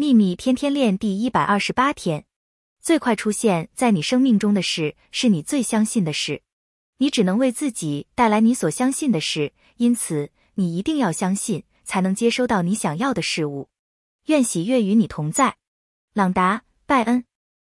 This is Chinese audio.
秘密天天练第一百二十八天。最快出现在你生命中的事是你最相信的事。你只能为自己带来你所相信的事因此你一定要相信才能接收到你想要的事物。愿喜悦与你同在。朗达拜恩。